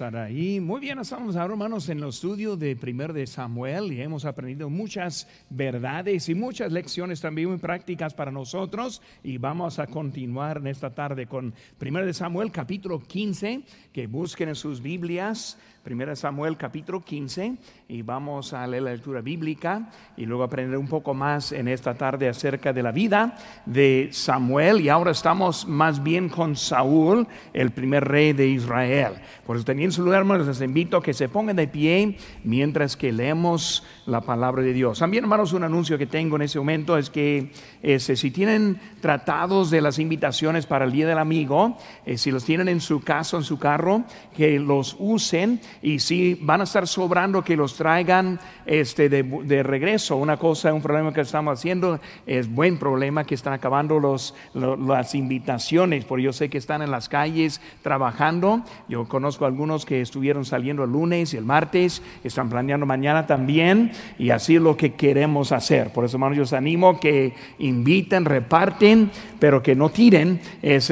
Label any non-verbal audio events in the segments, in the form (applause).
Muy bien, estamos ahora, hermanos, en el estudio de primer de Samuel y hemos aprendido muchas verdades y muchas lecciones también muy prácticas para nosotros. Y vamos a continuar en esta tarde con primer de Samuel, capítulo 15, que busquen en sus Biblias. Primera Samuel capítulo 15 y vamos a leer la lectura bíblica y luego aprender un poco más en esta tarde acerca de la vida de Samuel y ahora estamos más bien con Saúl, el primer rey de Israel. Por eso teniendo su lugar, hermanos, les invito a que se pongan de pie mientras que leemos la palabra de Dios. También, hermanos, un anuncio que tengo en ese momento es que este, si tienen tratados de las invitaciones para el Día del Amigo, eh, si los tienen en su casa, en su carro, que los usen y si van a estar sobrando, que los traigan este, de, regreso. Una cosa, un problema que estamos haciendo es buen problema que están acabando los, las invitaciones, porque yo sé que están en las calles trabajando. Yo conozco algunos que estuvieron saliendo el lunes y el martes, están planeando mañana también, y así es lo que queremos hacer. Por eso, hermanos, yo os animo que inviten, reparten, pero que no tiren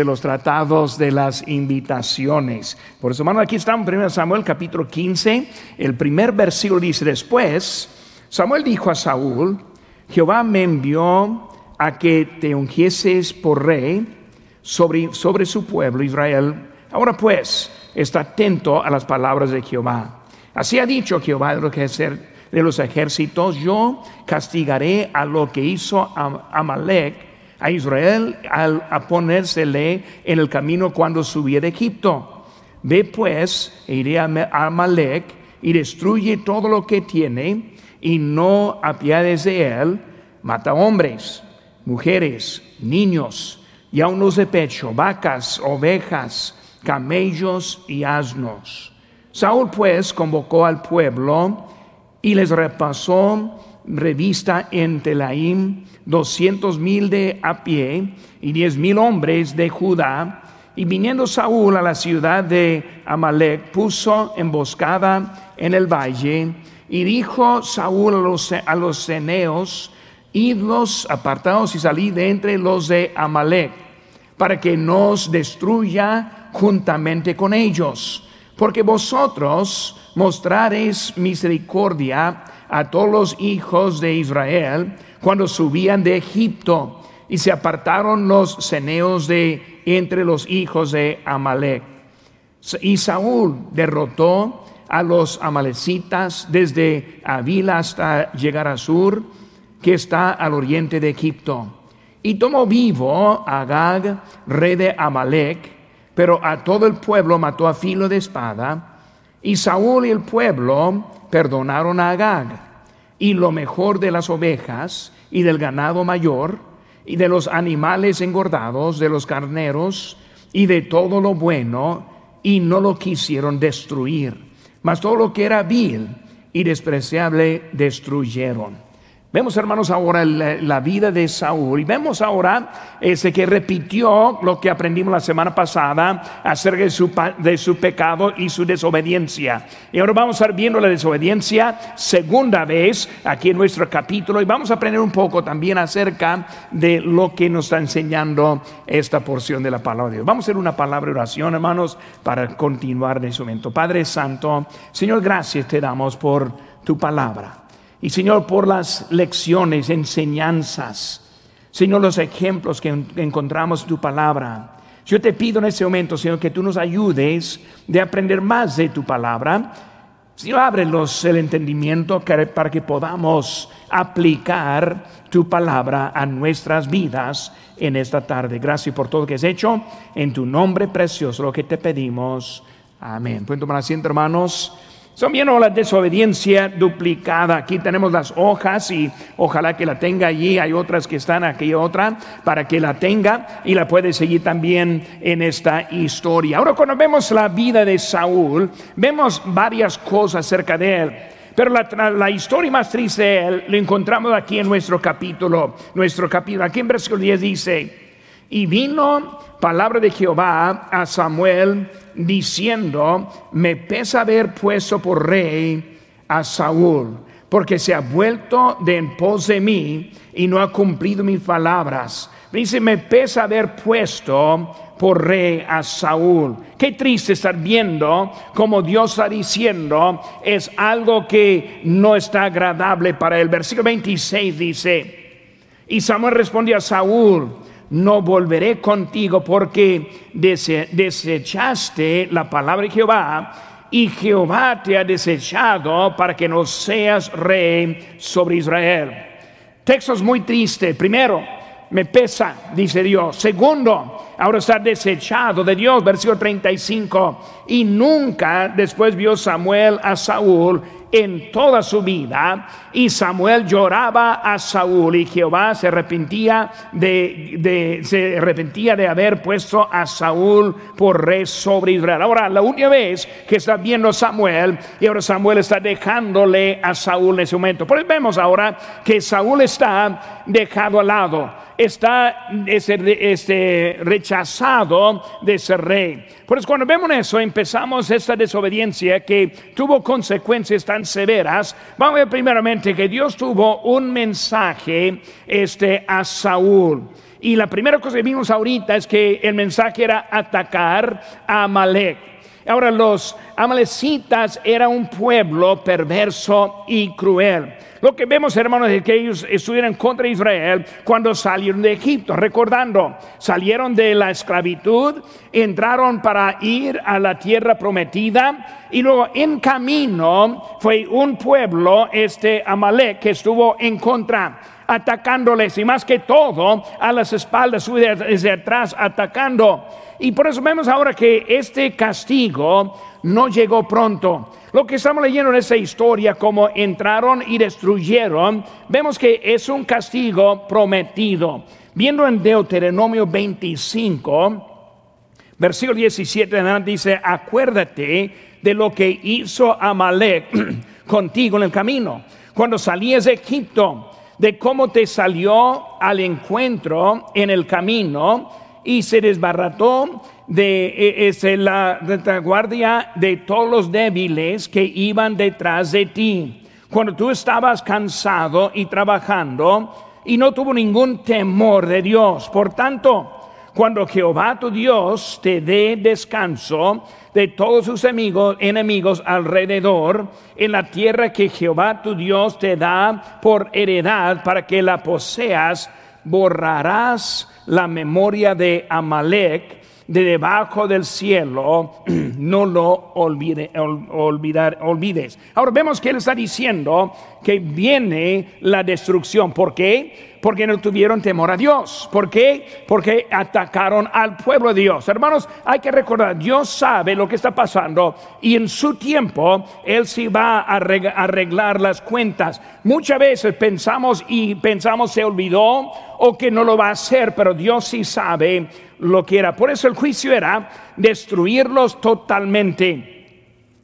los tratados de las invitaciones. Por eso, hermanos, aquí estamos, 1 Samuel capítulo 15, el primer versículo dice, después Samuel dijo a Saúl, Jehová me envió a que te ungieses por rey sobre, sobre su pueblo Israel. Ahora pues, está atento a las palabras de Jehová. Así ha dicho Jehová de los ejércitos, yo castigaré a lo que hizo Amalek a Israel al a ponérsele en el camino cuando subiera de Egipto Ve pues, e iré a Amalek y destruye todo lo que tiene y no apiades de él, mata hombres, mujeres, niños y aun los de pecho, vacas, ovejas, camellos y asnos. Saúl pues convocó al pueblo y les repasó revista en Telaim doscientos mil de a pie y diez mil hombres de Judá. Y viniendo Saúl a la ciudad de Amalek, puso emboscada en el valle y dijo Saúl a los, a los ceneos, idlos apartados y salid de entre los de Amalek, para que nos destruya juntamente con ellos, porque vosotros mostraréis misericordia a todos los hijos de Israel cuando subían de Egipto y se apartaron los ceneos de entre los hijos de Amalek. Y Saúl derrotó a los amalecitas desde Avila hasta llegar a Sur, que está al oriente de Egipto. Y tomó vivo a Agag, rey de Amalek, pero a todo el pueblo mató a filo de espada. Y Saúl y el pueblo perdonaron a Agag, y lo mejor de las ovejas y del ganado mayor, y de los animales engordados, de los carneros y de todo lo bueno, y no lo quisieron destruir. Mas todo lo que era vil y despreciable destruyeron. Vemos, hermanos, ahora la, vida de Saúl y vemos ahora ese que repitió lo que aprendimos la semana pasada acerca de su, de su pecado y su desobediencia. Y ahora vamos a estar viendo la desobediencia segunda vez aquí en nuestro capítulo y vamos a aprender un poco también acerca de lo que nos está enseñando esta porción de la palabra de Dios. Vamos a hacer una palabra de oración, hermanos, para continuar en ese momento. Padre Santo, Señor, gracias te damos por tu palabra. Y Señor, por las lecciones, enseñanzas, Señor, los ejemplos que encontramos en tu palabra. Yo te pido en este momento, Señor, que tú nos ayudes de aprender más de tu palabra. Señor, ábrelos el entendimiento para que podamos aplicar tu palabra a nuestras vidas en esta tarde. Gracias por todo lo que has hecho. En tu nombre precioso, lo que te pedimos. Amén. Pueden tomar asiento, hermanos. Son bien la desobediencia duplicada. Aquí tenemos las hojas y ojalá que la tenga allí. Hay otras que están aquí, otra, para que la tenga y la puede seguir también en esta historia. Ahora cuando vemos la vida de Saúl, vemos varias cosas acerca de él. Pero la, la, historia más triste de él lo encontramos aquí en nuestro capítulo. Nuestro capítulo, aquí en versículo 10 dice, y vino palabra de Jehová a Samuel diciendo, me pesa haber puesto por rey a Saúl, porque se ha vuelto de en pos de mí y no ha cumplido mis palabras. Dice, me pesa haber puesto por rey a Saúl. Qué triste estar viendo como Dios está diciendo es algo que no está agradable para él. Versículo 26 dice, y Samuel respondió a Saúl, no volveré contigo porque desechaste la palabra de Jehová y Jehová te ha desechado para que no seas rey sobre Israel. Textos muy tristes. Primero, me pesa, dice Dios. Segundo, ahora está desechado de Dios, versículo 35. Y nunca después vio Samuel a Saúl en toda su vida. Y Samuel lloraba a Saúl y Jehová se arrepentía de, se arrepentía de haber puesto a Saúl por rey sobre Israel. Ahora, la última vez que está viendo Samuel y ahora Samuel está dejándole a Saúl en ese momento. Pues vemos ahora que Saúl está dejado al lado está rechazado de ser rey. Por eso cuando vemos eso, empezamos esta desobediencia que tuvo consecuencias tan severas. Vamos a ver primeramente que Dios tuvo un mensaje este, a Saúl. Y la primera cosa que vimos ahorita es que el mensaje era atacar a Amalek. Ahora los amalecitas era un pueblo perverso y cruel. Lo que vemos, hermanos, es que ellos estuvieron contra Israel cuando salieron de Egipto. Recordando, salieron de la esclavitud, entraron para ir a la tierra prometida y luego en camino fue un pueblo, este Amalek, que estuvo en contra atacándoles y más que todo a las espaldas, desde atrás atacando. Y por eso vemos ahora que este castigo no llegó pronto. Lo que estamos leyendo en esa historia, como entraron y destruyeron, vemos que es un castigo prometido. Viendo en Deuteronomio 25, versículo 17 dice, acuérdate de lo que hizo Amalek (clears throat) contigo en el camino, cuando salías de Egipto, de cómo te salió al encuentro en el camino y se desbarató de e, la retaguardia de todos los débiles que iban detrás de ti. Cuando tú estabas cansado y trabajando y no tuvo ningún temor de Dios. Por tanto, cuando Jehová tu Dios te dé descanso de todos sus enemigos, enemigos alrededor, en la tierra que Jehová tu Dios te da por heredad para que la poseas, borrarás la memoria de Amalek de debajo del cielo, (clears throat) no lo olvide, olvidar, olvides. Ahora vemos que él está diciendo que viene la destrucción. ¿Por qué? Porque no tuvieron temor a Dios. ¿Por qué? Porque atacaron al pueblo de Dios. Hermanos, hay que recordar, Dios sabe lo que está pasando y en su tiempo Él sí va a arreglar las cuentas. Muchas veces pensamos y pensamos se olvidó o que no lo va a hacer, pero Dios sí sabe lo que era. Por eso el juicio era destruirlos totalmente.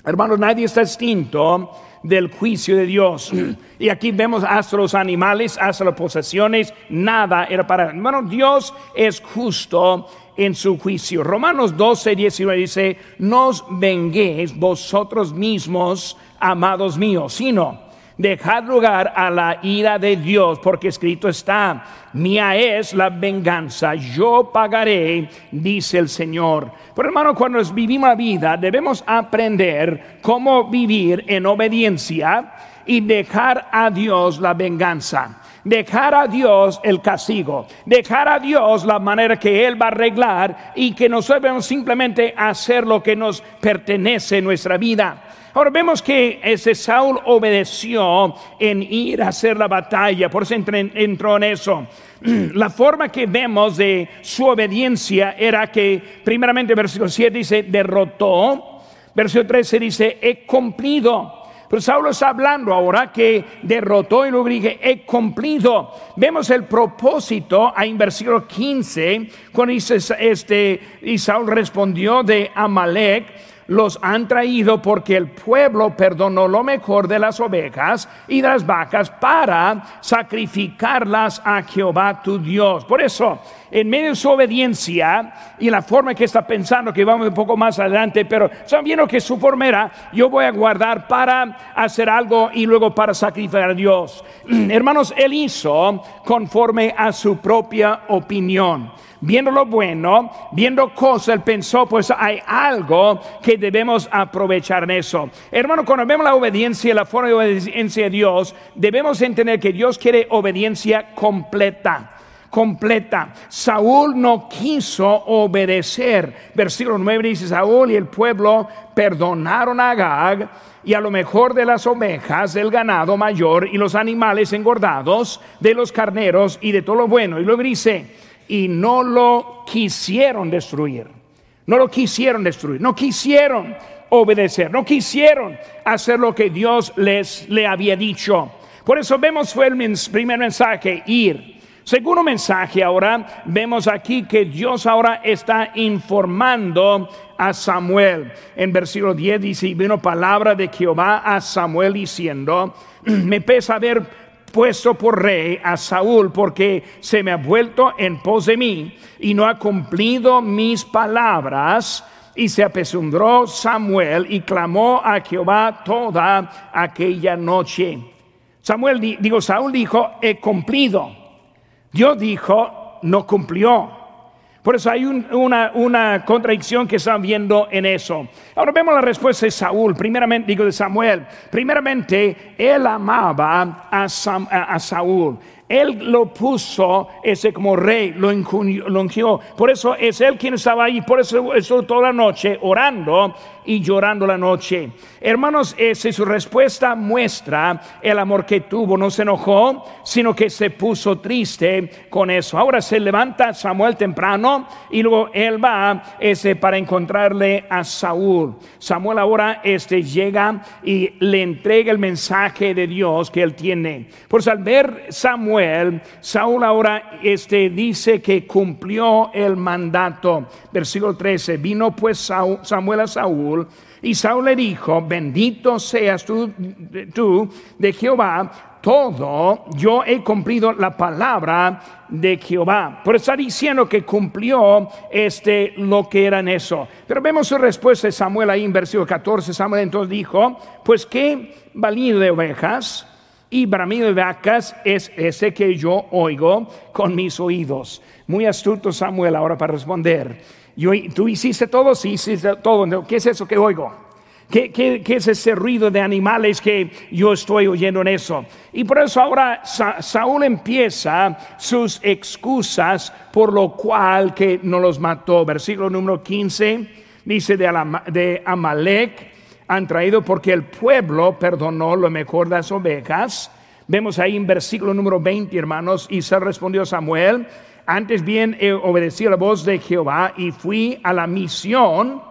Hermanos, nadie está extinto del juicio de Dios. (clears throat) Y aquí vemos hasta los animales, hasta las posesiones, nada era para... Hermano, Dios es justo en su juicio. Romanos 12, 19 dice, no os venguéis vosotros mismos, amados míos, sino Dejad lugar a la ira de Dios, porque escrito está, mía es la venganza, yo pagaré, dice el Señor. Pero hermano, cuando vivimos la vida, debemos aprender cómo vivir en obediencia y dejar a Dios la venganza dejar a Dios el castigo, dejar a Dios la manera que Él va a arreglar y que nosotros simplemente hacer lo que nos pertenece en nuestra vida. Ahora vemos que ese Saúl obedeció en ir a hacer la batalla, por eso entró en eso. (clears throat) La forma que vemos de su obediencia era que, primeramente, versículo 7 dice, derrotó. Versículo 13 dice, he cumplido. Pero Saulo está hablando ahora que derrotó y luego dije, he cumplido. Vemos el propósito ahí en versículo 15, cuando dice este, y Saúl respondió de Amalek los han traído porque el pueblo perdonó lo mejor de las ovejas y de las vacas para sacrificarlas a Jehová tu Dios. Por eso, en medio de su obediencia y la forma que está pensando, que vamos un poco más adelante, pero sabiendo que su forma era, yo voy a guardar para hacer algo y luego para sacrificar a Dios. (clears throat) Hermanos, él hizo conforme a su propia opinión viendo lo bueno, viendo cosas, él pensó, pues hay algo que debemos aprovechar en eso. Hermano, cuando vemos la obediencia, la forma de obediencia de Dios, debemos entender que Dios quiere obediencia completa completa. Saúl no quiso obedecer. Versículo 9 dice, Saúl y el pueblo perdonaron a Agag y a lo mejor de las ovejas, del ganado mayor y los animales engordados, de los carneros y de todo lo bueno. Y luego dice, y no lo quisieron destruir. No lo quisieron destruir, no quisieron obedecer, no quisieron hacer lo que Dios les le había dicho. Por eso vemos fue el primer mensaje, ir. Segundo mensaje ahora, vemos aquí que Dios ahora está informando a Samuel. En versículo 10 dice, vino palabra de Jehová a Samuel diciendo, (clears throat) me pesa haber puesto por rey a Saúl porque se me ha vuelto en pos de mí y no ha cumplido mis palabras. Y se apesumbró Samuel y clamó a Jehová toda aquella noche. Samuel, digo, Saúl dijo, he cumplido. Dios dijo, no cumplió. Por eso hay una, una, contradicción que están viendo en eso. Ahora vemos la respuesta de Saúl, primeramente, digo de Samuel. Primeramente, él amaba a, Saúl. Él lo puso ese como rey, lo ungió. Por eso es él quien estaba ahí. Por eso estuvo toda la noche orando y llorando la noche. Hermanos, esa su respuesta muestra el amor que tuvo. No se enojó, sino que se puso triste con eso. Ahora se levanta Samuel temprano y luego él va ese, para encontrarle a Saúl. Samuel ahora este, llega y le entrega el mensaje de Dios que él tiene. Por al ver Samuel, Saúl ahora este, dice que cumplió el mandato. Versículo 13, vino pues Samuel a Saúl y Saúl le dijo, bendito seas tú, de Jehová, todo yo he cumplido la palabra de Jehová. Por está diciendo que cumplió este lo que era en eso. Pero vemos su respuesta de Samuel ahí en versículo 14. Samuel entonces dijo, pues qué valido de ovejas y bramido de vacas es ese que yo oigo con mis oídos. Muy astuto Samuel ahora para responder. Yo, ¿Tú hiciste todo? Sí, hiciste todo. ¿Qué es eso que oigo? ¿Qué, ¿Qué, qué, es ese ruido de animales que yo estoy oyendo en eso? Y por eso ahora Saúl empieza sus excusas por lo cual que no los mató. Versículo número 15 dice de, de Amalek han traído porque el pueblo perdonó lo mejor de las ovejas. Vemos ahí en versículo número 20, hermanos, y se respondió Samuel, antes bien he obedecido la voz de Jehová y fui a la misión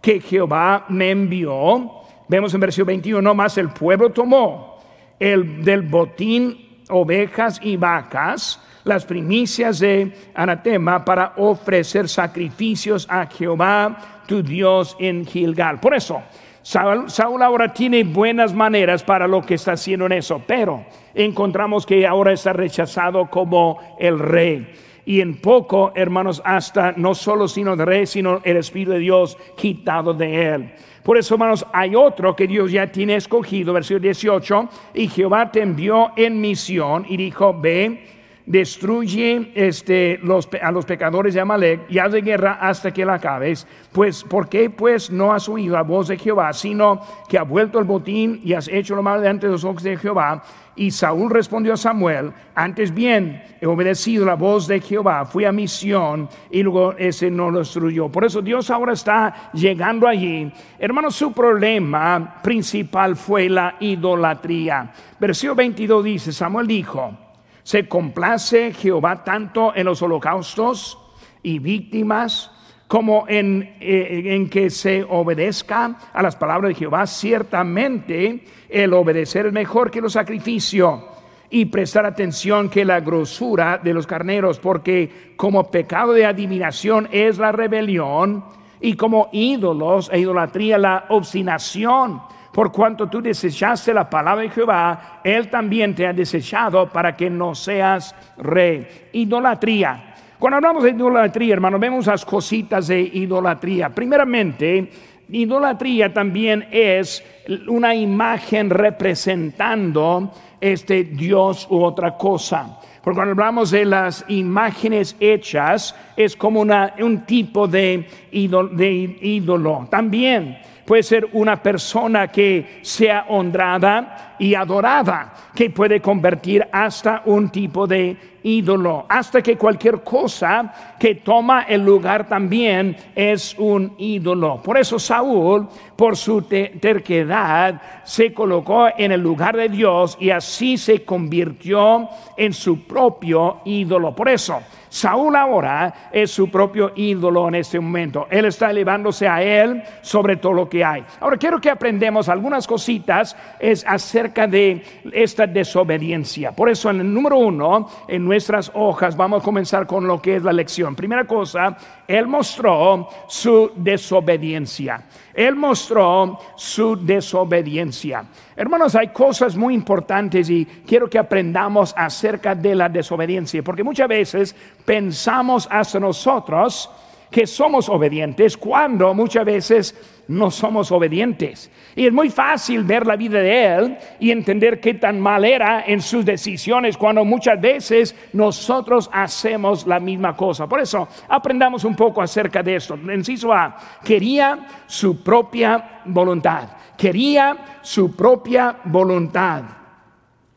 que Jehová me envió. Vemos en versículo 21, más el pueblo tomó el del botín ovejas y vacas, las primicias de anatema para ofrecer sacrificios a Jehová tu Dios en Gilgal. Por eso, Saúl, ahora tiene buenas maneras para lo que está haciendo en eso, pero encontramos que ahora está rechazado como el rey. Y en poco, hermanos, hasta no solo sino de rey, sino el Espíritu de Dios quitado de él. Por eso, hermanos, hay otro que Dios ya tiene escogido, versículo 18, y Jehová te envió en misión y dijo, ve destruye este, a los pecadores de Amalek y haz de guerra hasta que la acabes. Pues, ¿por qué pues no has oído la voz de Jehová, sino que ha vuelto el botín y has hecho lo malo delante de los ojos de Jehová? Y Saúl respondió a Samuel, antes bien he obedecido la voz de Jehová, fui a misión y luego ese no lo destruyó. Por eso Dios ahora está llegando allí. Hermanos, su problema principal fue la idolatría. Versículo 22 dice, Samuel dijo, se complace Jehová tanto en los holocaustos y víctimas como en, eh, en, que se obedezca a las palabras de Jehová. Ciertamente el obedecer es mejor que los sacrificios y prestar atención que la grosura de los carneros, porque como pecado de adivinación es la rebelión y como ídolos e idolatría la obstinación. Por cuanto tú desechaste la palabra de Jehová, Él también te ha desechado para que no seas rey. Idolatría. Cuando hablamos de idolatría, hermano, vemos las cositas de idolatría. Primeramente, idolatría también es una imagen representando este Dios u otra cosa. Porque cuando hablamos de las imágenes hechas, es como una, un tipo de ídolo. También puede ser una persona que sea honrada y adorada, que puede convertir hasta un tipo de ídolo, hasta que cualquier cosa que toma el lugar también es un ídolo. Por eso Saúl, por su terquedad, se colocó en el lugar de Dios y así se convirtió en su propio ídolo. Por eso, Saúl ahora es su propio ídolo en este momento. Él está elevándose a él sobre todo lo que hay. Ahora quiero que aprendamos algunas cositas es acerca de esta desobediencia. Por eso en el número uno, en nuestras hojas, vamos a comenzar con lo que es la lección. Primera cosa, él mostró su desobediencia. Él mostró su desobediencia. Hermanos, hay cosas muy importantes y quiero que aprendamos acerca de la desobediencia, porque muchas veces pensamos hasta nosotros que somos obedientes cuando muchas veces no somos obedientes. Y es muy fácil ver la vida de él y entender qué tan mal era en sus decisiones cuando muchas veces nosotros hacemos la misma cosa. Por eso aprendamos un poco acerca de esto. Inciso A, quería su propia voluntad. Quería su propia voluntad.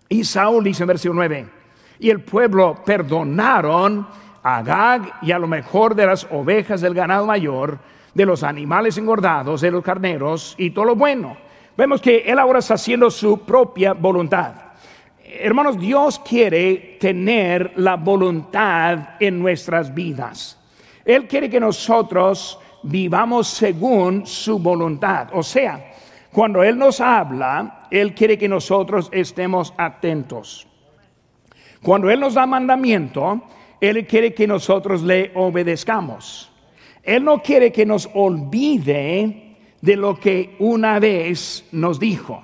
Y Saúl dice en versículo 9, y el pueblo perdonaron Agag y a lo mejor de las ovejas del ganado mayor, de los animales engordados, de los carneros y todo lo bueno. Vemos que él ahora está haciendo su propia voluntad. Hermanos, Dios quiere tener la voluntad en nuestras vidas. Él quiere que nosotros vivamos según su voluntad. O sea, cuando Él nos habla, Él quiere que nosotros estemos atentos. Cuando Él nos da mandamiento, él quiere que nosotros le obedezcamos. Él no quiere que nos olvide de lo que una vez nos dijo.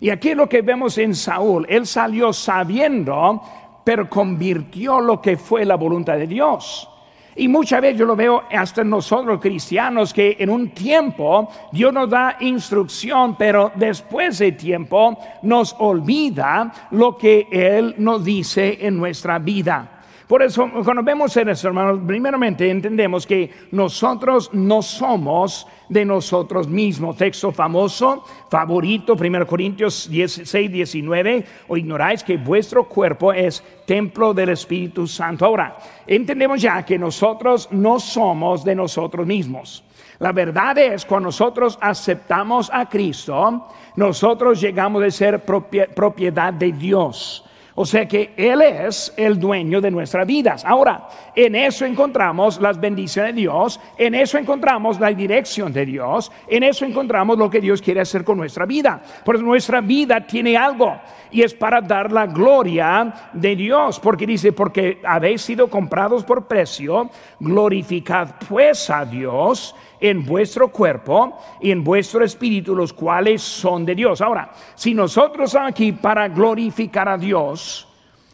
Y aquí lo que vemos en Saúl, él salió sabiendo, pero convirtió lo que fue la voluntad de Dios. Y muchas veces yo lo veo hasta nosotros cristianos que en un tiempo Dios nos da instrucción, pero después de tiempo nos olvida lo que Él nos dice en nuestra vida. Por eso, cuando vemos eso, hermanos, primeramente entendemos que nosotros no somos de nosotros mismos. Texto famoso, favorito, 1 Corintios 16, 19, o ignoráis que vuestro cuerpo es templo del Espíritu Santo. Ahora, entendemos ya que nosotros no somos de nosotros mismos. La verdad es, cuando nosotros aceptamos a Cristo, nosotros llegamos a ser propiedad de Dios. O sea que Él es el dueño de nuestras vidas. Ahora, en eso encontramos las bendiciones de Dios, en eso encontramos la dirección de Dios, en eso encontramos lo que Dios quiere hacer con nuestra vida. Porque nuestra vida tiene algo y es para dar la gloria de Dios. Porque dice, porque habéis sido comprados por precio, glorificad pues a Dios en vuestro cuerpo y en vuestro espíritu, los cuales son de Dios. Ahora, si nosotros aquí para glorificar a Dios,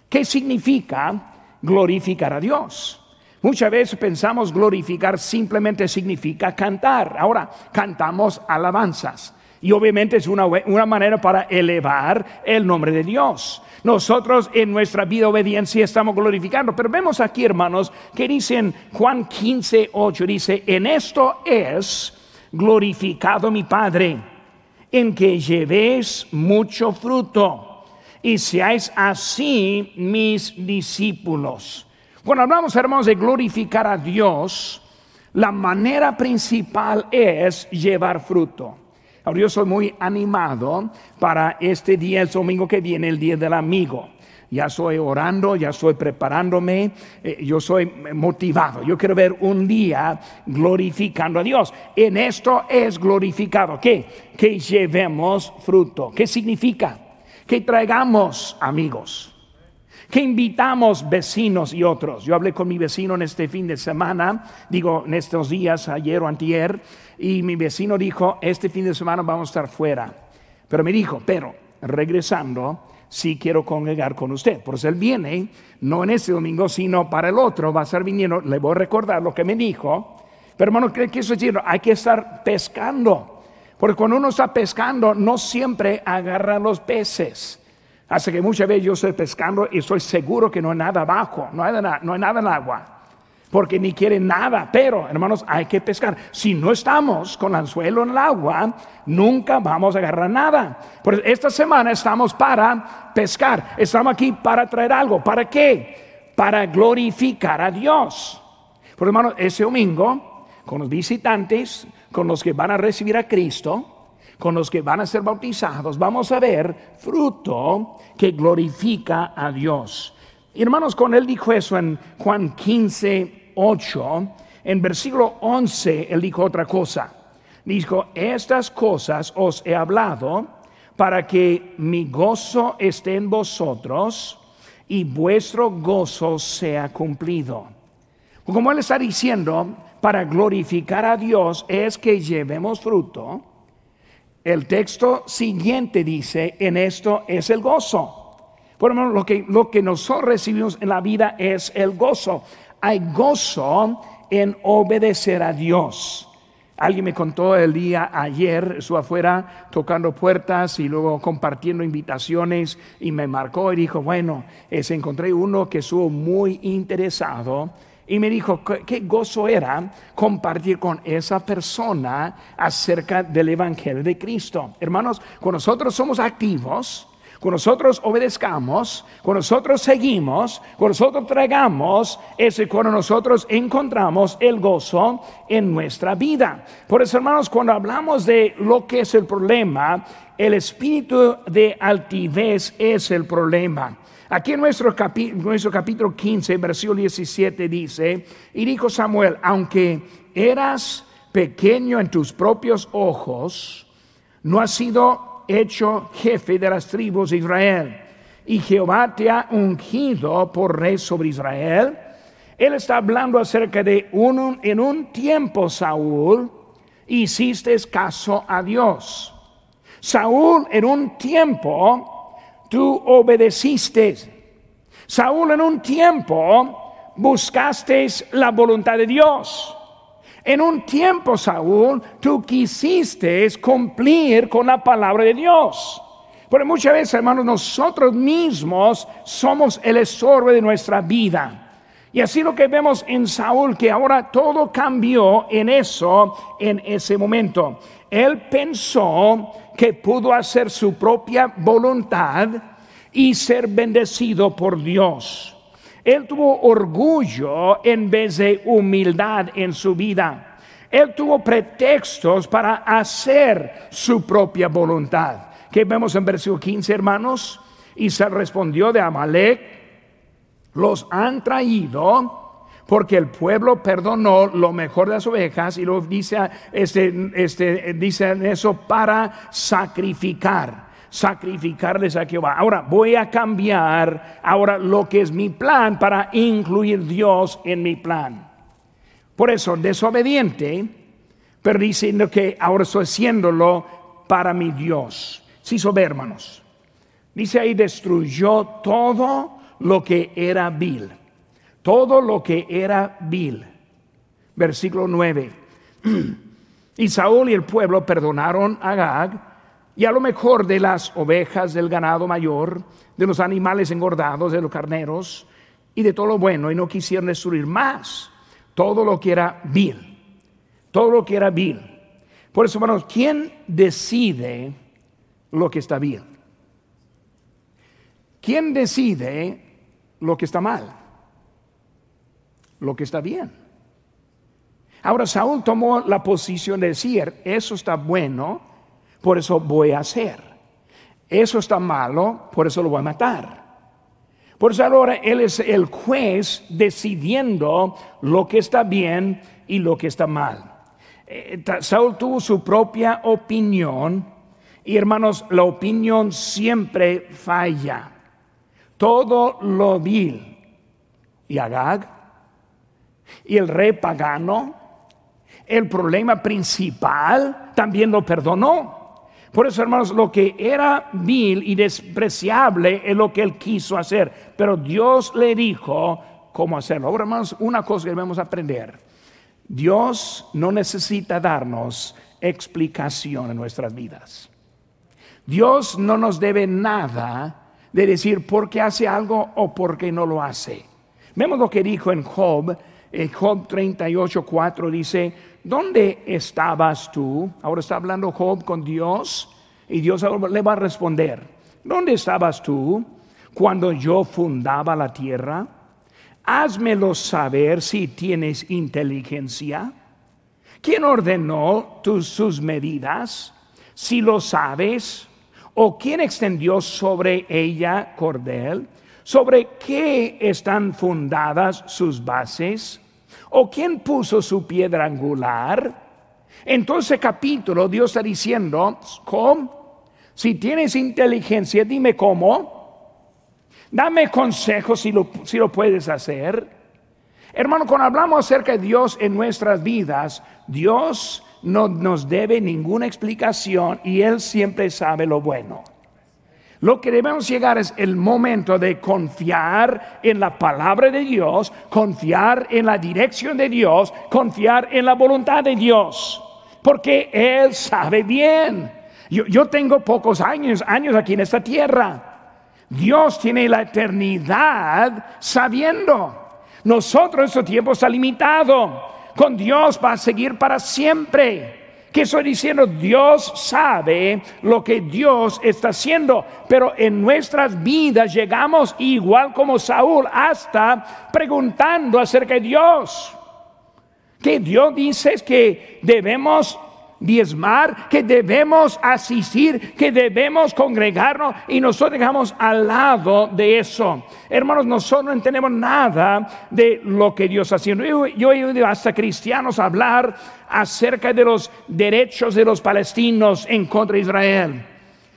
¿qué significa glorificar a Dios? Muchas veces pensamos glorificar simplemente significa cantar. Ahora, cantamos alabanzas. Y obviamente es una, una manera para elevar el nombre de Dios nosotros en nuestra vida obediencia estamos glorificando. Pero vemos aquí, hermanos, que dicen Juan 15, 8, dice, en esto es glorificado mi Padre, en que llevéis mucho fruto y seáis así mis discípulos. Cuando hablamos, hermanos, de glorificar a Dios, la manera principal es llevar fruto. Ahora yo soy muy animado para este día, el domingo que viene, el día del amigo. Ya estoy orando, ya estoy preparándome, eh, yo soy motivado. Yo quiero ver un día glorificando a Dios. En esto es glorificado. ¿Qué? Que llevemos fruto. ¿Qué significa? Que traigamos amigos. que invitamos vecinos y otros. Yo hablé con mi vecino en este fin de semana, digo, en estos días, ayer o antier, y mi vecino dijo, este fin de semana vamos a estar fuera. Pero me dijo, pero regresando, sí quiero congregar con usted. Por eso él viene, no en este domingo, sino para el otro, va a estar viniendo, le voy a recordar lo que me dijo. Pero hermano, ¿qué quiso decir? Hay que estar pescando. Porque cuando uno está pescando, no siempre agarra los peces. Hace que muchas veces yo estoy pescando y estoy seguro que no hay nada abajo, no hay, nada, no hay nada en agua. Porque ni quieren nada, pero hermanos, hay que pescar. Si no estamos con el anzuelo en el agua, nunca vamos a agarrar nada. Por esta semana estamos para pescar, estamos aquí para traer algo. ¿Para qué? Para glorificar a Dios. Por hermanos, ese domingo, con los visitantes, con los que van a recibir a Cristo, con los que van a ser bautizados, vamos a ver fruto que glorifica a Dios. hermanos, con él dijo eso en Juan 15, 8, en versículo 11, él dijo otra cosa. Dijo, estas cosas os he hablado para que mi gozo esté en vosotros y vuestro gozo sea cumplido. Como él está diciendo, para glorificar a Dios es que llevemos fruto el texto siguiente dice, en esto es el gozo. Por lo que, lo nosotros recibimos en la vida es el gozo. Hay gozo en obedecer a Dios. Alguien me contó el día ayer, estuvo afuera tocando puertas y luego compartiendo invitaciones y me marcó y dijo, bueno, es, encontré uno que estuvo muy interesado y me dijo qué gozo era compartir con esa persona acerca del Evangelio de Cristo. Hermanos, cuando nosotros somos activos, cuando nosotros obedezcamos, cuando nosotros seguimos, cuando nosotros tragamos, es cuando nosotros encontramos el gozo en nuestra vida. Por eso, hermanos, cuando hablamos de lo que es el problema, el espíritu de altivez es el problema. Aquí en nuestro, nuestro capítulo 15, versículo 17 dice, y dijo Samuel, aunque eras pequeño en tus propios ojos, no has sido hecho jefe de las tribus de Israel. Y Jehová te ha ungido por rey sobre Israel. Él está hablando acerca de un, en un tiempo, Saúl, hiciste caso a Dios. Saúl en un tiempo tú obedeciste. Saúl en un tiempo buscaste la voluntad de Dios. En un tiempo, Saúl, tú quisiste cumplir con la palabra de Dios. Pero muchas veces, hermanos, nosotros mismos somos el estorbo de nuestra vida. Y así lo que vemos en Saúl, que ahora todo cambió en eso, en ese momento. Él pensó que pudo hacer su propia voluntad y ser bendecido por Dios. Él tuvo orgullo en vez de humildad en su vida. Él tuvo pretextos para hacer su propia voluntad. Que vemos en versículo 15, hermanos. Se respondió de Amalek, los han traído porque el pueblo perdonó lo mejor de las ovejas y lo dice, este, este, dice eso para sacrificar, sacrificarles a Jehová. Ahora voy a cambiar ahora lo que es mi plan para incluir Dios en mi plan. Por eso, desobediente, pero diciendo que ahora estoy haciéndolo para mi Dios. Sí, hermanos. Dice ahí, destruyó todo lo que era vil todo lo que era vil. Versículo 9. (clears throat) Y Saúl y el pueblo perdonaron a Gag y a lo mejor de las ovejas, del ganado mayor, de los animales engordados, de los carneros y de todo lo bueno, y no quisieron destruir más todo lo que era vil. Todo lo que era vil. Por eso, hermanos, ¿quién decide lo que está bien? ¿Quién decide lo que está mal? lo que está bien. Ahora Saúl tomó la posición de decir, eso está bueno, por eso voy a hacer. Eso está malo, por eso lo voy a matar. Por eso ahora él es el juez decidiendo lo que está bien y lo que está mal. Eh, Saúl tuvo su propia opinión y hermanos, la opinión siempre falla. Todo lo vil. Y Agag, y el rey pagano, el problema principal, también lo perdonó. Por eso, hermanos, lo que era vil y despreciable es lo que él quiso hacer. Pero Dios le dijo cómo hacerlo. Ahora, hermanos, una cosa que debemos aprender. Dios no necesita darnos explicación en nuestras vidas. Dios no nos debe nada de decir por qué hace algo o por qué no lo hace. Vemos lo que dijo en Job, en Job 38, 4 dice, ¿dónde estabas tú? Ahora está hablando Job con Dios y Dios le va a responder, ¿dónde estabas tú cuando yo fundaba la tierra? Házmelo saber si tienes inteligencia. ¿Quién ordenó tus, sus medidas? Si lo sabes. ¿O quién extendió sobre ella cordel? ¿Sobre qué están fundadas sus bases? ¿O quién puso su piedra angular? Entonces capítulo Dios está diciendo, ¿cómo? Si tienes inteligencia, dime cómo. Dame consejos si lo, si lo puedes hacer. Hermano, cuando hablamos acerca de Dios en nuestras vidas, Dios no nos debe ninguna explicación y Él siempre sabe lo bueno. Lo que debemos llegar es el momento de confiar en la palabra de Dios, confiar en la dirección de Dios, confiar en la voluntad de Dios, porque Él sabe bien. Yo, tengo pocos años, años aquí en esta tierra. Dios tiene la eternidad sabiendo. Nosotros, nuestro tiempo está limitado. Con Dios va a seguir para siempre. ¿Qué estoy diciendo? Dios sabe lo que Dios está haciendo, pero en nuestras vidas llegamos igual como Saúl hasta preguntando acerca de Dios. Que Dios dice que debemos diezmar, que debemos asistir, que debemos congregarnos y nosotros dejamos al lado de eso. Hermanos, nosotros no entendemos nada de lo que Dios está haciendo. Yo, he oído hasta cristianos hablar acerca de los derechos de los palestinos en contra de Israel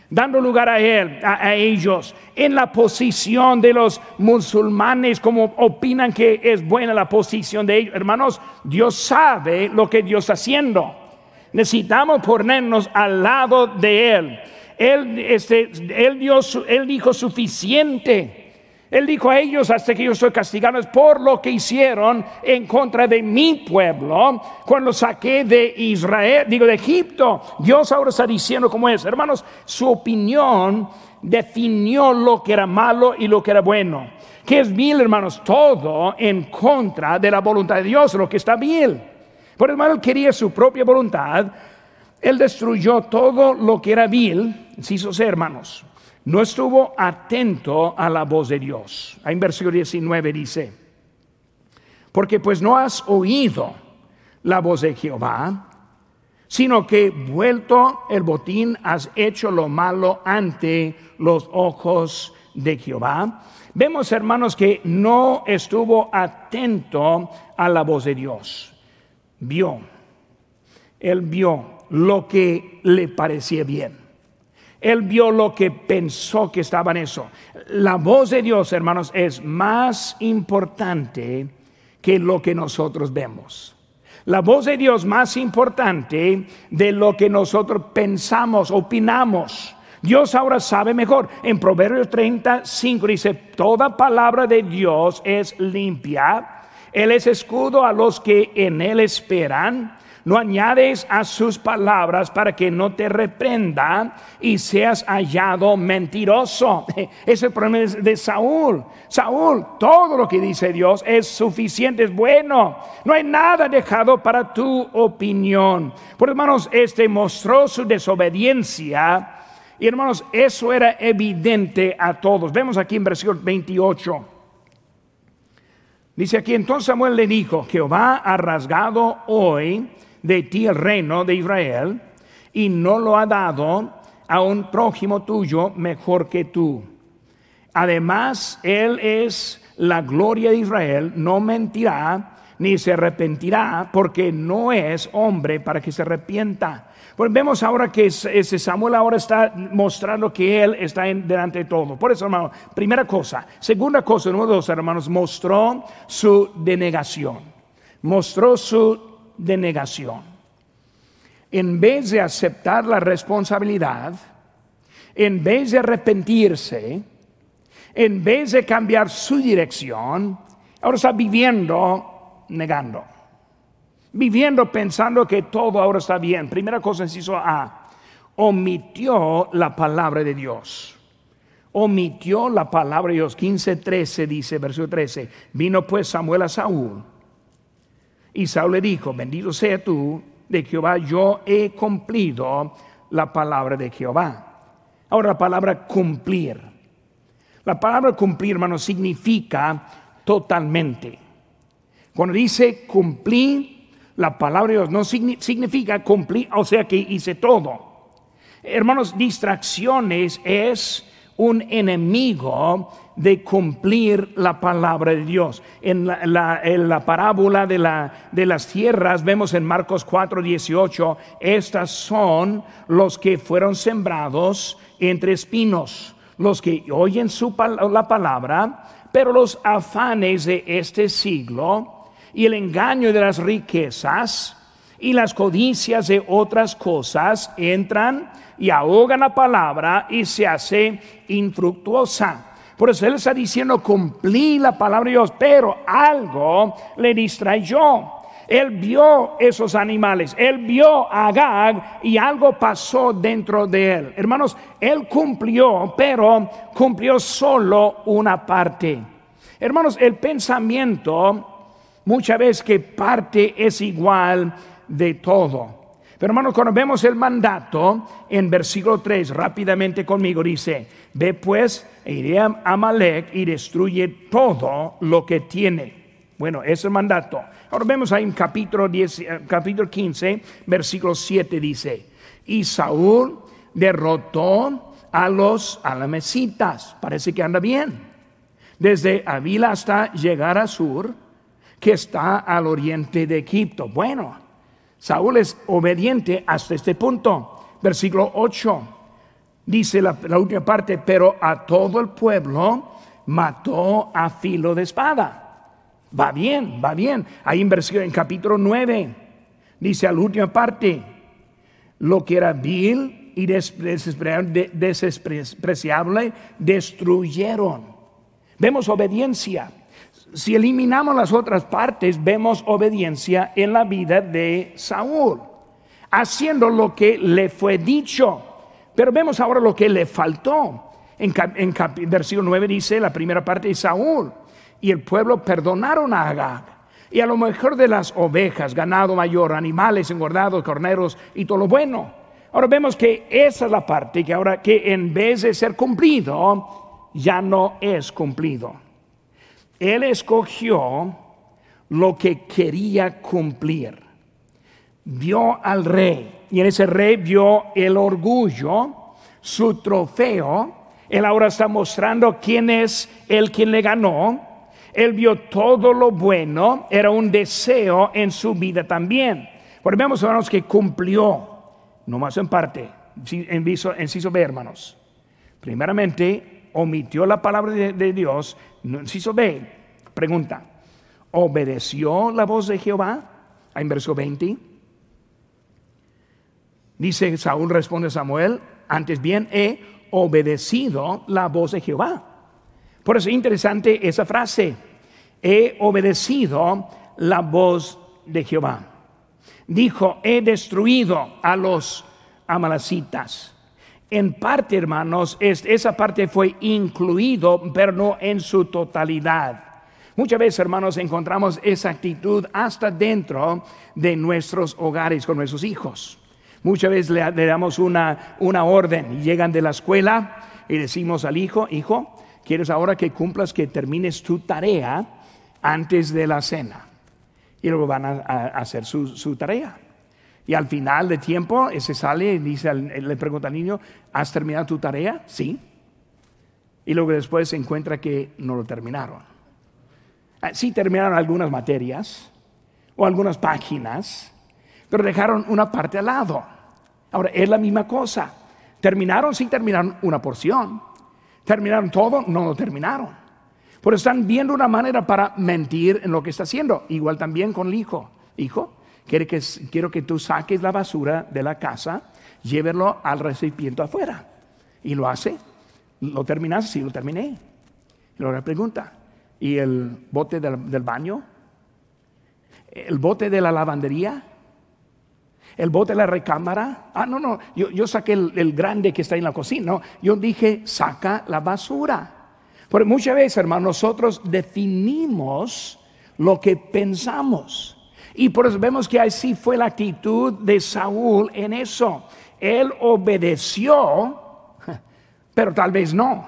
dando lugar a él, a, ellos, en la posición de los musulmanes, como opinan que es buena la posición de ellos. Hermanos, Dios sabe lo que Dios está haciendo. Necesitamos ponernos al lado de Él. Él, este, él, dijo suficiente. Él dijo a ellos hasta que yo estoy castigado por lo que hicieron en contra de mi pueblo cuando saqué de Israel, digo de Egipto. Dios ahora está diciendo cómo es. Hermanos, su opinión definió lo que era malo y lo que era bueno. ¿Qué es vil, hermanos? Todo en contra de la voluntad de Dios, lo que está vil. Por hermano, él quería su propia voluntad. Él destruyó todo lo que era vil, hizo ser hermanos. No estuvo atento a la voz de Dios. En versículo 19 dice, porque pues no has oído la voz de Jehová, sino que vuelto el botín has hecho lo malo ante los ojos de Jehová. Vemos, hermanos, que no estuvo atento a la voz de Dios vio, él vio lo que le parecía bien. Él vio lo que pensó que estaba en eso. La voz de Dios, hermanos, es más importante que lo que nosotros vemos. La voz de Dios más importante de lo que nosotros pensamos, opinamos. Dios ahora sabe mejor. En Proverbios 35 dice, toda palabra de Dios es limpia él es escudo a los que en Él esperan. No añades a sus palabras para que no te reprenda y seas hallado mentiroso. (laughs) Ese el problema de Saúl. Saúl, todo lo que dice Dios es suficiente, es bueno. No hay nada dejado para tu opinión. Por hermanos, este mostró su desobediencia. Y hermanos, eso era evidente a todos. Vemos aquí en versículo 28. Dice aquí, entonces Samuel le dijo, Jehová ha rasgado hoy de ti el reino de Israel y no lo ha dado a un prójimo tuyo mejor que tú. Además, Él es la gloria de Israel, no mentirá ni se arrepentirá, porque no es hombre para que se arrepienta. Pues vemos ahora que ese Samuel ahora está mostrando que él está en, delante de todo. Por eso, hermano, primera cosa. Segunda cosa, número dos, hermanos, mostró su denegación. Mostró su denegación. En vez de aceptar la responsabilidad, en vez de arrepentirse, en vez de cambiar su dirección, ahora está viviendo negando viviendo pensando que todo ahora está bien. Primera cosa, inciso A, omitió la palabra de Dios. Omitió la palabra de Dios. 15, 13 dice, versículo 13, vino pues Samuel a Saúl. Y Saúl le dijo, bendito sea tú de Jehová, yo he cumplido la palabra de Jehová. Ahora la palabra cumplir. La palabra cumplir, hermano, significa totalmente. Cuando dice cumplir, la palabra de Dios no significa cumplir, o sea que hice todo. Hermanos, distracciones es un enemigo de cumplir la palabra de Dios. En la, parábola de, de, las tierras vemos en Marcos 4, 18, estas son los que fueron sembrados entre espinos, los que oyen su, la palabra, pero los afanes de este siglo y el engaño de las riquezas y las codicias de otras cosas entran y ahogan la palabra y se hace infructuosa. Por eso él está diciendo cumplí la palabra de Dios, pero algo le distrayó. Él vio esos animales, él vio a Agag y algo pasó dentro de él. Hermanos, él cumplió, pero cumplió solo una parte. Hermanos, el pensamiento muchas veces que parte es igual de todo. Pero hermanos, cuando vemos el mandato en versículo 3, rápidamente conmigo dice, ve pues, e iré a Amalek y destruye todo lo que tiene. Bueno, ese es el mandato. Ahora vemos ahí en capítulo, 10, eh, capítulo 15, versículo 7 dice, y Saúl derrotó a los alamecitas. Parece que anda bien. Desde Avila hasta llegar a Sur, que está al oriente de Egipto. Bueno, Saúl es obediente hasta este punto. Versículo 8 dice la, última parte, pero a todo el pueblo mató a filo de espada. Va bien, va bien. Ahí en, en capítulo 9 dice a la última parte, lo que era vil y despreciable destruyeron. Vemos obediencia si eliminamos las otras partes, vemos obediencia en la vida de Saúl, haciendo lo que le fue dicho. Pero vemos ahora lo que le faltó. En, versículo 9 dice la primera parte de Saúl, y el pueblo perdonaron a Agag. Y a lo mejor de las ovejas, ganado mayor, animales engordados, corneros y todo lo bueno. Ahora vemos que esa es la parte que ahora que en vez de ser cumplido, ya no es cumplido. Él escogió lo que quería cumplir. Vio al rey y en ese rey vio el orgullo, su trofeo. Él ahora está mostrando quién es el quien le ganó. Él vio todo lo bueno, era un deseo en su vida también. Porque vemos, hermanos, que cumplió, no más en parte, en hermanos. Primeramente, omitió la palabra de, Dios, inciso B, pregunta, ¿obedeció la voz de Jehová? En verso 20. Dice Saúl responde Samuel, antes bien he obedecido la voz de Jehová. Por eso es interesante esa frase, he obedecido la voz de Jehová. Dijo, he destruido a los amalacitas. En parte, hermanos, esa parte fue incluido, pero no en su totalidad. Muchas veces, hermanos, encontramos esa actitud hasta dentro de nuestros hogares con nuestros hijos. Muchas veces le, damos una, una orden llegan de la escuela y decimos al hijo, hijo, ¿quieres ahora que cumplas, que termines tu tarea antes de la cena? Y luego van a, hacer su, su tarea. Y al final de tiempo, ese sale y dice, le pregunta al niño, ¿has terminado tu tarea? Sí. Y luego después se encuentra que no lo terminaron. Ah, sí terminaron algunas materias o algunas páginas, pero dejaron una parte al lado. Ahora, es la misma cosa. Terminaron, sí terminaron una porción. Terminaron todo, no lo terminaron. Pero están viendo una manera para mentir en lo que está haciendo. Igual también con el hijo. Hijo, quiero que, quiero que tú saques la basura de la casa, llévelo al recipiente afuera. Y lo hace. ¿Lo terminaste? Sí, lo terminé. Y luego la pregunta, ¿y el bote del, del baño? ¿El bote de la lavandería? el bote de la recámara. Ah, no, no, yo, saqué el, grande que está en la cocina. yo dije, saca la basura. Porque muchas veces, hermano, nosotros definimos lo que pensamos. Y por eso vemos que así fue la actitud de Saúl en eso. Él obedeció, (laughs) pero tal vez no.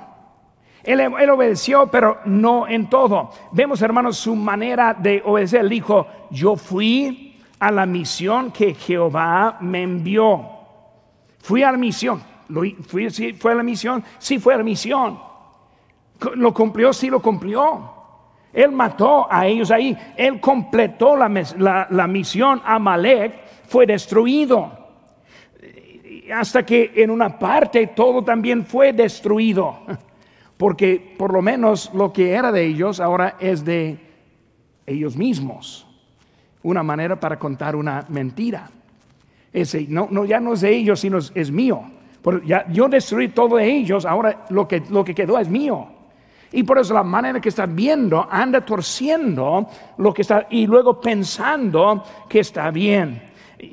Él, obedeció, pero no en todo. Vemos, hermanos, su manera de obedecer. Él dijo, yo fui a la misión que Jehová me envió. Fui a la misión. fui, fue a la misión, sí fue a la misión. Lo cumplió, sí lo cumplió. Él mató a ellos ahí. Él completó la, la, la misión. Amalek fue destruido. Hasta que en una parte todo también fue destruido. (laughs) Porque por lo menos lo que era de ellos ahora es de ellos mismos una manera para contar una mentira. Ese, no, no, ya no es de ellos, sino es, mío. ya, yo destruí todo de ellos, ahora lo que, lo que quedó es mío. Y por eso la manera que está viendo, anda torciendo lo que está y luego pensando que está bien.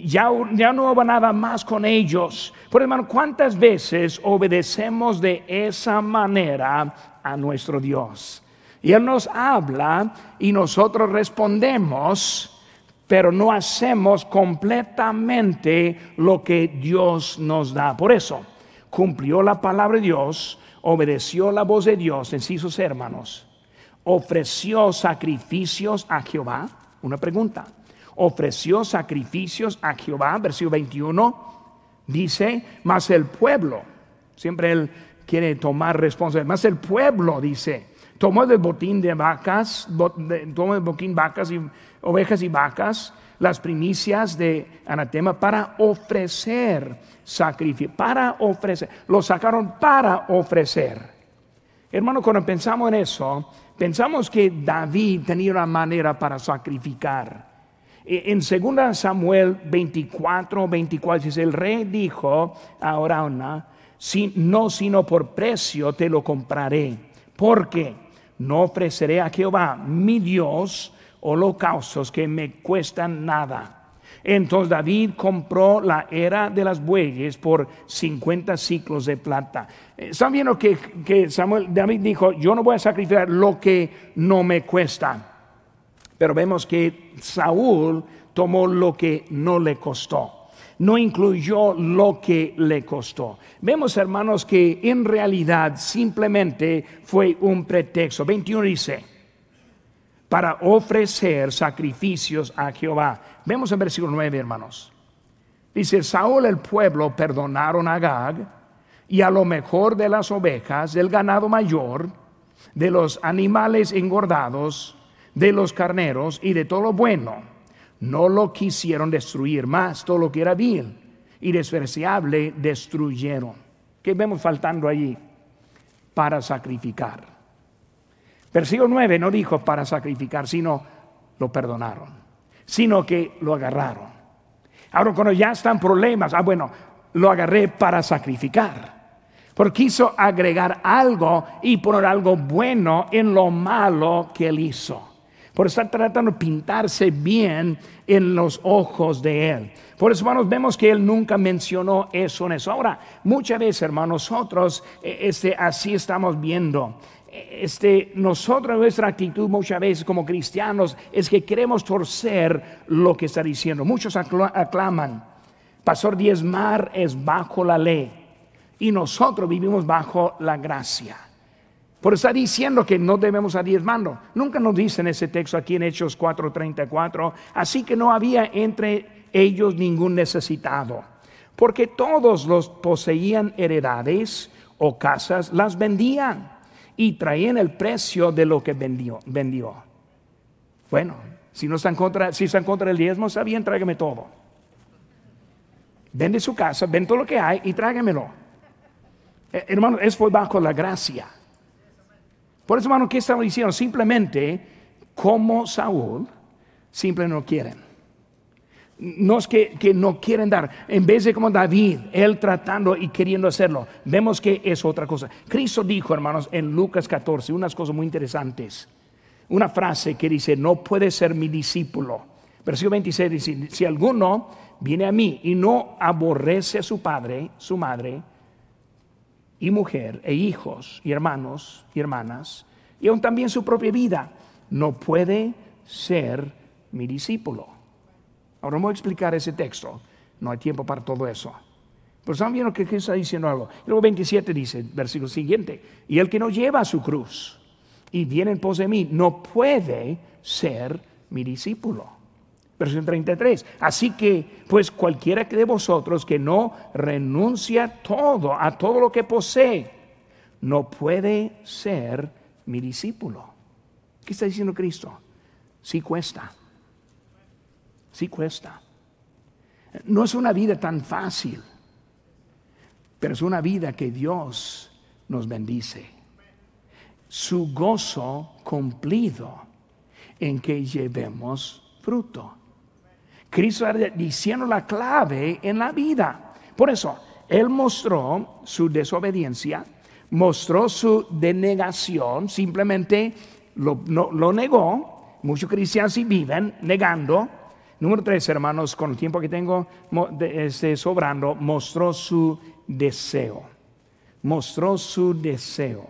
Ya, ya no va nada más con ellos. Por hermano, ¿cuántas veces obedecemos de esa manera a nuestro Dios? Y Él nos habla y nosotros respondemos pero no hacemos completamente lo que Dios nos da. Por eso, cumplió la palabra de Dios, obedeció la voz de Dios, en sí sus hermanos, ofreció sacrificios a Jehová. Una pregunta, ofreció sacrificios a Jehová, versículo 21, dice, más el pueblo, siempre él quiere tomar responsabilidad, más el pueblo, dice, tomó el botín de vacas, tomó el botín vacas y ovejas y vacas, las primicias de anatema para ofrecer sacrificio, para ofrecer, lo sacaron para ofrecer. Hermano, cuando pensamos en eso, pensamos que David tenía una manera para sacrificar. E, en 2 Samuel 24, 24 dice, el rey dijo a Orauna, si, no sino por precio te lo compraré, porque no ofreceré a Jehová, mi Dios, holocaustos que me cuestan nada. Entonces David compró la era de las bueyes por 50 ciclos de plata. Eh, ¿Están viendo que, que Samuel, David dijo, yo no voy a sacrificar lo que no me cuesta? Pero vemos que Saúl tomó lo que no le costó no incluyó lo que le costó. Vemos, hermanos, que en realidad simplemente fue un pretexto. 21 dice, para ofrecer sacrificios a Jehová. Vemos en versículo 9, hermanos. Dice, Saúl el pueblo perdonaron a Gag y a lo mejor de las ovejas, del ganado mayor, de los animales engordados, de los carneros y de todo lo bueno. No lo quisieron destruir más, todo lo que era vil y despreciable destruyeron. ¿Qué vemos faltando allí? Para sacrificar. Versículo 9 no dijo para sacrificar, sino lo perdonaron, sino que lo agarraron. Ahora cuando ya están problemas, ah bueno, lo agarré para sacrificar. Porque quiso agregar algo y poner algo bueno en lo malo que él hizo. Por estar tratando de pintarse bien en los ojos de él. Por eso, hermanos, vemos que él nunca mencionó eso en eso. Ahora, muchas veces, hermanos, nosotros eh, este, así estamos viendo este, nosotros, nuestra actitud muchas veces como cristianos es que queremos torcer lo que está diciendo. Muchos aclaman, Pastor diezmar es bajo la ley y nosotros vivimos bajo la gracia. Por estar diciendo que no debemos a diezmando. Nunca nos dicen ese texto aquí en Hechos 4:34. Así que no había entre ellos ningún necesitado, porque todos los poseían heredades o casas, las vendían y traían el precio de lo que vendió. Bueno, si no están contra, si están contra el diezmo, está bien, tráigame todo. vende su casa, vende todo lo que hay y trágamelo. Eh, hermano, eso fue bajo la gracia. Por eso, hermano, ¿qué estamos diciendo? Simplemente, como Saúl, simplemente no quieren. No es que, que, no quieren dar, en vez de como David, él tratando y queriendo hacerlo, vemos que es otra cosa. Cristo dijo, hermanos, en Lucas 14, unas cosas muy interesantes. Una frase que dice, no puede ser mi discípulo. Versículo 26 dice, si alguno viene a mí y no aborrece a su padre, su madre, y mujer, e hijos, y hermanos, y hermanas, y aún también su propia vida, no puede ser mi discípulo. Ahora voy a explicar ese texto. No hay tiempo para todo eso. Pero están viendo que Cristo está diciendo algo. Luego 27 dice, versículo siguiente, y el que no lleva su cruz y viene en pos de mí, no puede ser mi discípulo. Versículo 33. Así que, pues cualquiera de vosotros que no renuncia todo, a todo lo que posee, no puede ser mi discípulo. ¿Qué está diciendo Cristo? Sí cuesta sí cuesta. No es una vida tan fácil, pero es una vida que Dios nos bendice. Su gozo cumplido en que llevemos fruto. Cristo está diciendo la clave en la vida. Por eso, Él mostró su desobediencia, mostró su denegación, simplemente lo, lo negó. Muchos cristianos viven negando Número tres, hermanos, con el tiempo que tengo este, sobrando, mostró su deseo. Mostró su deseo.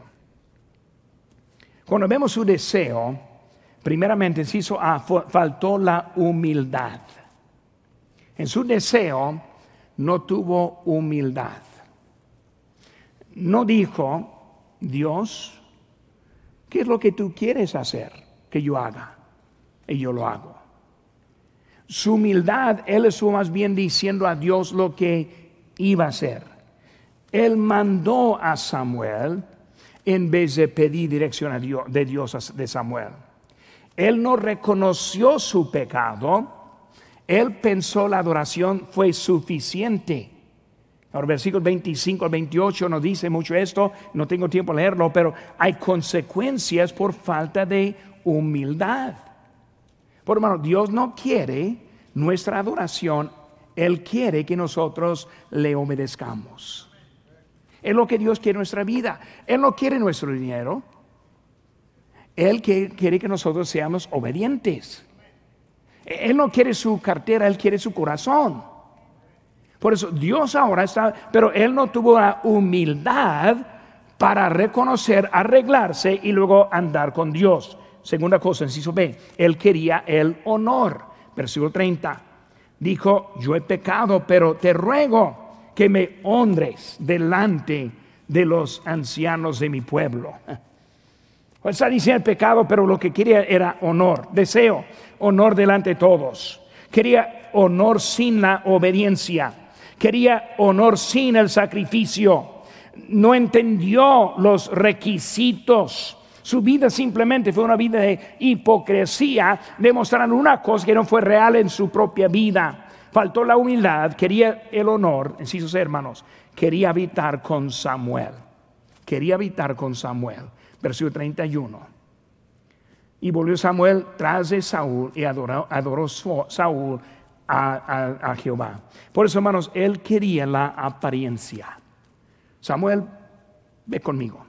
Cuando vemos su deseo, primeramente, hizo, ah, faltó la humildad. En su deseo no tuvo humildad. No dijo, Dios, ¿qué es lo que tú quieres hacer que yo haga? Y yo lo hago. Su humildad, él estuvo más bien diciendo a Dios lo que iba a hacer. Él mandó a Samuel en vez de pedir dirección a Dios, de Dios de Samuel. Él no reconoció su pecado, él pensó la adoración fue suficiente. Ahora, versículos 25 al 28 nos dice mucho esto, no tengo tiempo de leerlo, pero hay consecuencias por falta de humildad. Por hermano, Dios no quiere nuestra adoración, Él quiere que nosotros le obedezcamos. Es lo que Dios quiere en nuestra vida. Él no quiere nuestro dinero. Él quiere que nosotros seamos obedientes. Él no quiere su cartera, Él quiere su corazón. Por eso Dios ahora está, pero Él no tuvo la humildad para reconocer, arreglarse y luego andar con Dios. Segunda cosa, inciso B, él quería el honor. Versículo 30. Dijo, yo he pecado, pero te ruego que me honres delante de los ancianos de mi pueblo. (laughs) Pues está diciendo el pecado, pero lo que quería era honor, deseo, honor delante de todos. Quería honor sin la obediencia. Quería honor sin el sacrificio. No entendió los requisitos su vida simplemente fue una vida de hipocresía, demostrando una cosa que no fue real en su propia vida. Faltó la humildad, quería el honor, en sus hermanos, quería habitar con Samuel. Quería habitar con Samuel. Versículo 31. Y volvió Samuel tras de Saúl y adoró, adoró Saúl a, a, Jehová. Por eso, hermanos, él quería la apariencia. Samuel, ve conmigo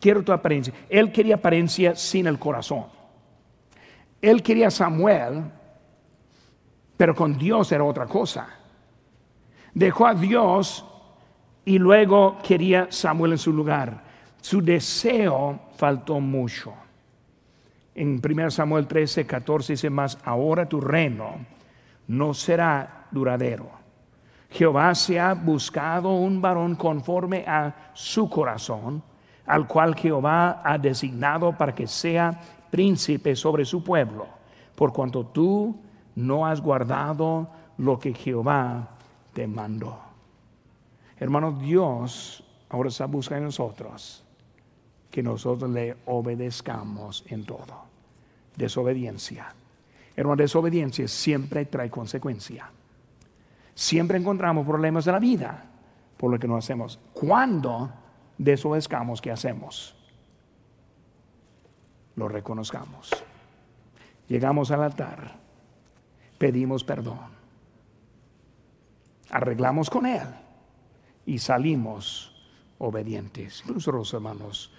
quiero tu apariencia. Él quería apariencia sin el corazón. Él quería Samuel, pero con Dios era otra cosa. Dejó a Dios y luego quería Samuel en su lugar. Su deseo faltó mucho. En 1 Samuel 13, 14 dice más, ahora tu reino no será duradero. Jehová se ha buscado un varón conforme a su corazón al cual Jehová ha designado para que sea príncipe sobre su pueblo, por cuanto tú no has guardado lo que Jehová te mandó. Hermano, Dios ahora está buscando en nosotros que nosotros le obedezcamos en todo. Desobediencia. Hermano, desobediencia siempre trae consecuencia. Siempre encontramos problemas en la vida por lo que no hacemos. Cuando desobedezcamos, ¿qué hacemos? Lo reconozcamos. Llegamos al altar, pedimos perdón, arreglamos con Él y salimos obedientes. Incluso los hermanos